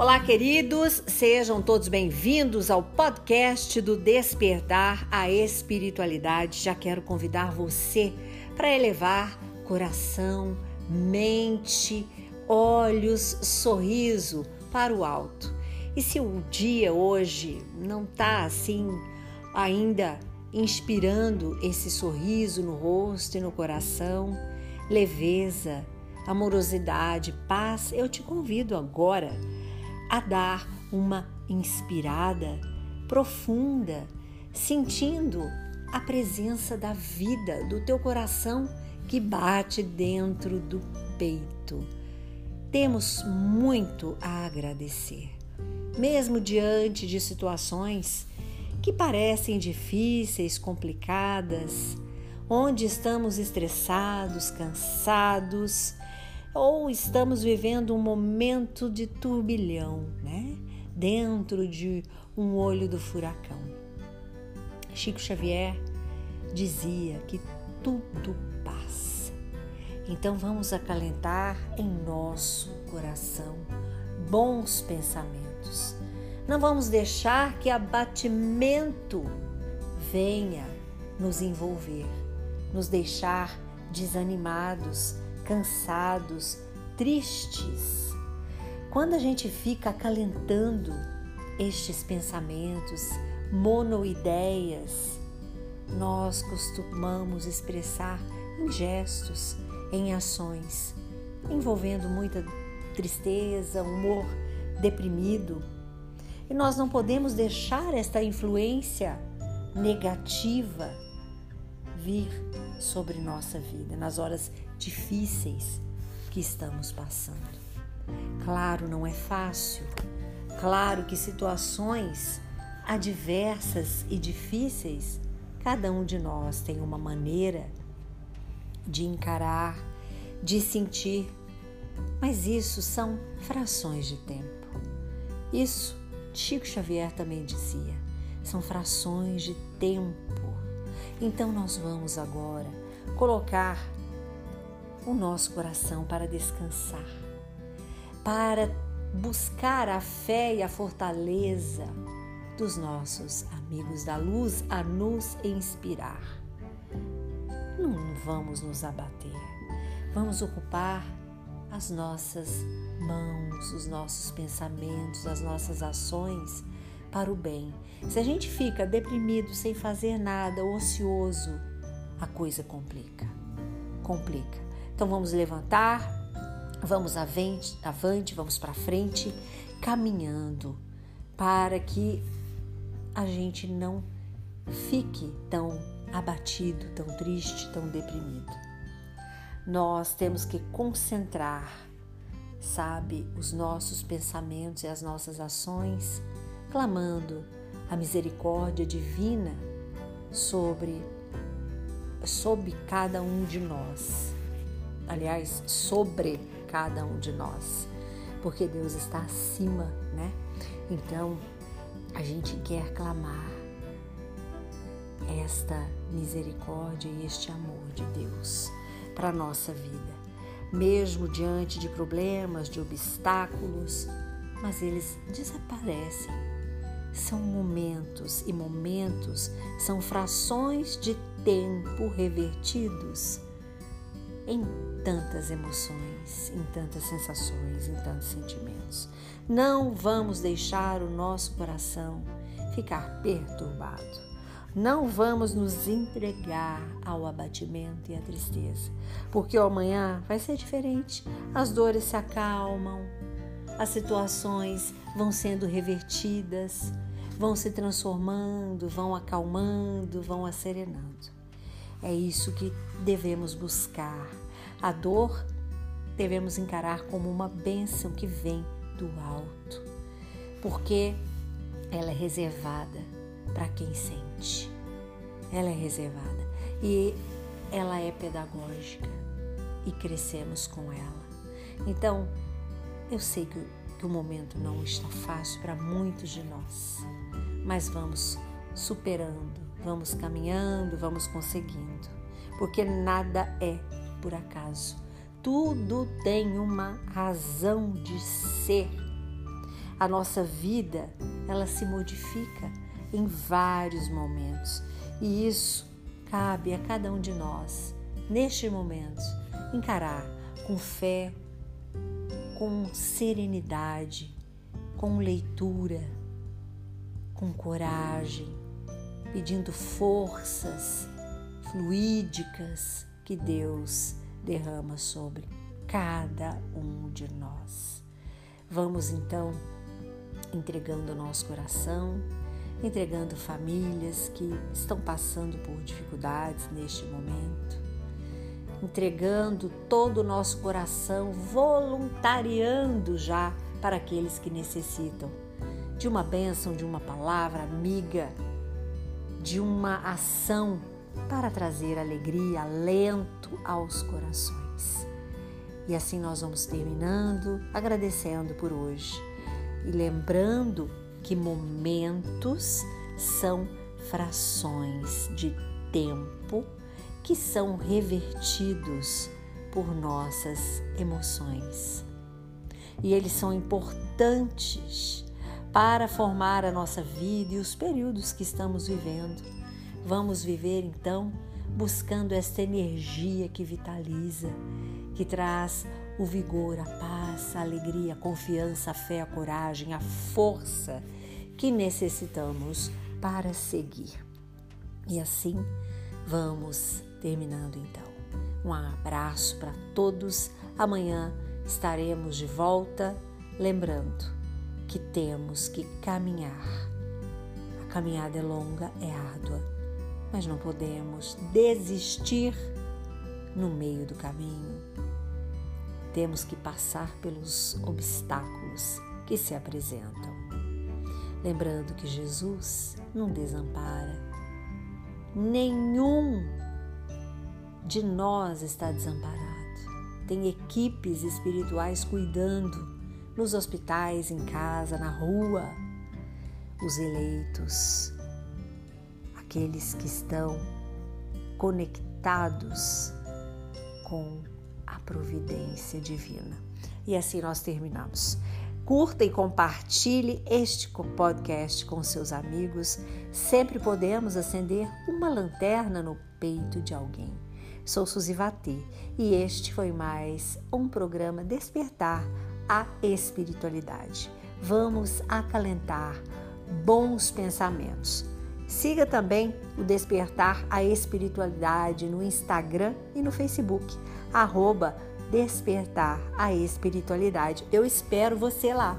Olá, queridos, sejam todos bem-vindos ao podcast do Despertar a Espiritualidade. Já quero convidar você para elevar coração, mente, olhos, sorriso para o alto. E se o dia hoje não está assim ainda inspirando esse sorriso no rosto e no coração, leveza, amorosidade, paz, eu te convido agora a dar uma inspirada profunda, sentindo a presença da vida do teu coração que bate dentro do peito. Temos muito a agradecer, mesmo diante de situações que parecem difíceis, complicadas, onde estamos estressados, cansados, ou estamos vivendo um momento de turbilhão, né? Dentro de um olho do furacão. Chico Xavier dizia que tudo passa. Então vamos acalentar em nosso coração bons pensamentos. Não vamos deixar que abatimento venha nos envolver, nos deixar desanimados, cansados, tristes. Quando a gente fica acalentando estes pensamentos, monoideias, nós costumamos expressar em gestos, em ações, envolvendo muita tristeza, humor deprimido. E nós não podemos deixar esta influência negativa vir sobre nossa vida nas horas difíceis que estamos passando. Claro, não é fácil. Claro que situações adversas e difíceis, cada um de nós tem uma maneira de encarar, de sentir, mas isso são frações de tempo. Isso Chico Xavier também dizia, são frações de tempo. Então nós vamos agora colocar o nosso coração para descansar, para buscar a fé e a fortaleza dos nossos amigos da luz a nos inspirar. Não vamos nos abater, vamos ocupar as nossas mãos, os nossos pensamentos, as nossas ações para o bem. Se a gente fica deprimido sem fazer nada, ocioso, a coisa complica. Complica. Então vamos levantar, vamos avante, avante vamos para frente, caminhando para que a gente não fique tão abatido, tão triste, tão deprimido. Nós temos que concentrar, sabe, os nossos pensamentos e as nossas ações, clamando a misericórdia divina sobre sobre cada um de nós aliás, sobre cada um de nós, porque Deus está acima, né? Então, a gente quer clamar esta misericórdia e este amor de Deus para a nossa vida, mesmo diante de problemas, de obstáculos, mas eles desaparecem. São momentos e momentos são frações de tempo revertidos em tantas emoções, em tantas sensações, em tantos sentimentos. Não vamos deixar o nosso coração ficar perturbado. Não vamos nos entregar ao abatimento e à tristeza, porque o amanhã vai ser diferente. As dores se acalmam, as situações vão sendo revertidas, vão se transformando, vão acalmando, vão acerenando. É isso que devemos buscar. A dor devemos encarar como uma bênção que vem do alto, porque ela é reservada para quem sente. Ela é reservada e ela é pedagógica e crescemos com ela. Então, eu sei que, que o momento não está fácil para muitos de nós, mas vamos superando Vamos caminhando, vamos conseguindo, porque nada é por acaso. Tudo tem uma razão de ser. A nossa vida, ela se modifica em vários momentos. E isso cabe a cada um de nós, neste momento, encarar com fé, com serenidade, com leitura, com coragem, pedindo forças fluídicas que Deus derrama sobre cada um de nós. Vamos então entregando o nosso coração, entregando famílias que estão passando por dificuldades neste momento, entregando todo o nosso coração, voluntariando já para aqueles que necessitam de uma bênção, de uma palavra amiga, de uma ação para trazer alegria, alento aos corações. E assim nós vamos terminando, agradecendo por hoje e lembrando que momentos são frações de tempo que são revertidos por nossas emoções. E eles são importantes para formar a nossa vida e os períodos que estamos vivendo. Vamos viver então buscando esta energia que vitaliza, que traz o vigor, a paz, a alegria, a confiança, a fé, a coragem, a força que necessitamos para seguir. E assim vamos terminando então. Um abraço para todos. Amanhã estaremos de volta, lembrando que temos que caminhar. A caminhada é longa, é árdua, mas não podemos desistir no meio do caminho. Temos que passar pelos obstáculos que se apresentam. Lembrando que Jesus não desampara. Nenhum de nós está desamparado. Tem equipes espirituais cuidando nos hospitais, em casa, na rua, os eleitos, aqueles que estão conectados com a providência divina. E assim nós terminamos. Curta e compartilhe este podcast com seus amigos. Sempre podemos acender uma lanterna no peito de alguém. Sou Suzy Vatê e este foi mais um programa Despertar a espiritualidade. Vamos acalentar bons pensamentos. Siga também o Despertar a Espiritualidade no Instagram e no Facebook, arroba Despertar a Espiritualidade. Eu espero você lá.